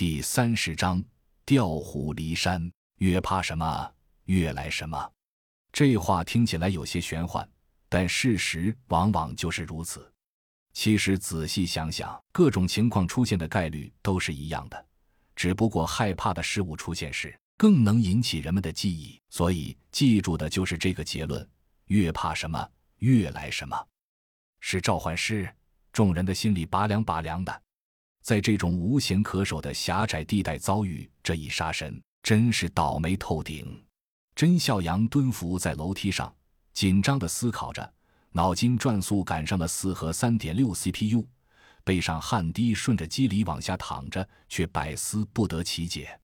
第三十章：调虎离山。越怕什么，越来什么。这话听起来有些玄幻，但事实往往就是如此。其实仔细想想，各种情况出现的概率都是一样的，只不过害怕的事物出现时更能引起人们的记忆，所以记住的就是这个结论：越怕什么，越来什么。是召唤师，众人的心里拔凉拔凉的。在这种无险可守的狭窄地带遭遇这一杀神，真是倒霉透顶。甄孝阳蹲伏在楼梯上，紧张地思考着，脑筋转速赶上了四核三点六 CPU，背上汗滴顺着肌理往下淌着，却百思不得其解。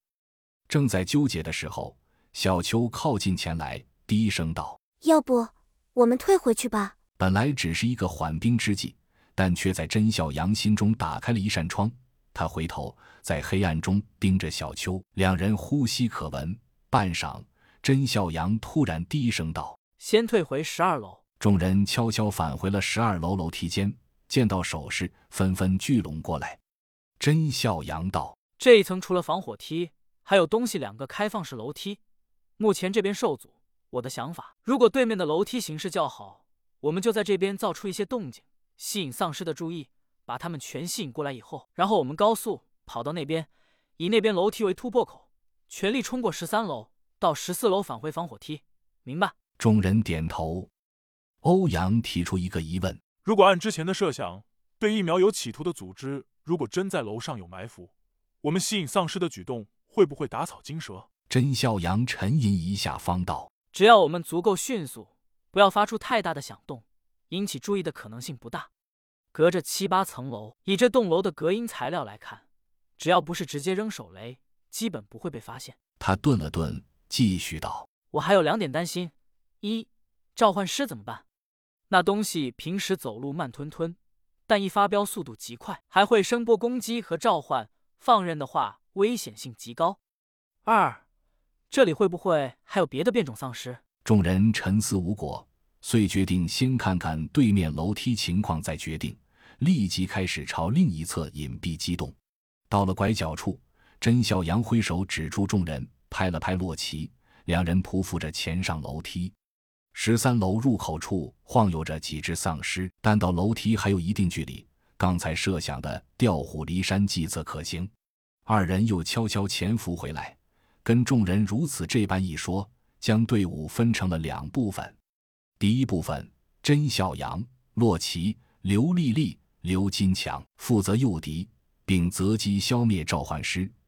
正在纠结的时候，小秋靠近前来，低声道：“要不我们退回去吧？”本来只是一个缓兵之计。但却在甄孝阳心中打开了一扇窗。他回头在黑暗中盯着小秋，两人呼吸可闻。半晌，甄孝阳突然低声道：“先退回十二楼。”众人悄悄返回了十二楼楼梯间，见到手势，纷纷聚拢过来。甄孝阳道：“这一层除了防火梯，还有东西两个开放式楼梯，目前这边受阻。我的想法，如果对面的楼梯形势较好，我们就在这边造出一些动静。”吸引丧尸的注意，把他们全吸引过来以后，然后我们高速跑到那边，以那边楼梯为突破口，全力冲过十三楼，到十四楼返回防火梯，明白？众人点头。欧阳提出一个疑问：如果按之前的设想，对疫苗有企图的组织，如果真在楼上有埋伏，我们吸引丧尸的举动会不会打草惊蛇？甄笑阳沉吟一下，方道：只要我们足够迅速，不要发出太大的响动。引起注意的可能性不大。隔着七八层楼，以这栋楼的隔音材料来看，只要不是直接扔手雷，基本不会被发现。他顿了顿，继续道：“我还有两点担心：一，召唤师怎么办？那东西平时走路慢吞吞，但一发飙速度极快，还会声波攻击和召唤，放任的话危险性极高。二，这里会不会还有别的变种丧尸？”众人沉思无果。遂决定先看看对面楼梯情况，再决定。立即开始朝另一侧隐蔽机动。到了拐角处，甄孝阳挥手指住众人，拍了拍洛奇，两人匍匐着前上楼梯。十三楼入口处晃悠着几只丧尸，但到楼梯还有一定距离。刚才设想的调虎离山计策可行。二人又悄悄潜伏回来，跟众人如此这般一说，将队伍分成了两部分。第一部分，甄孝阳、洛奇、刘丽丽、刘金强负责诱敌，并择机消灭召唤师；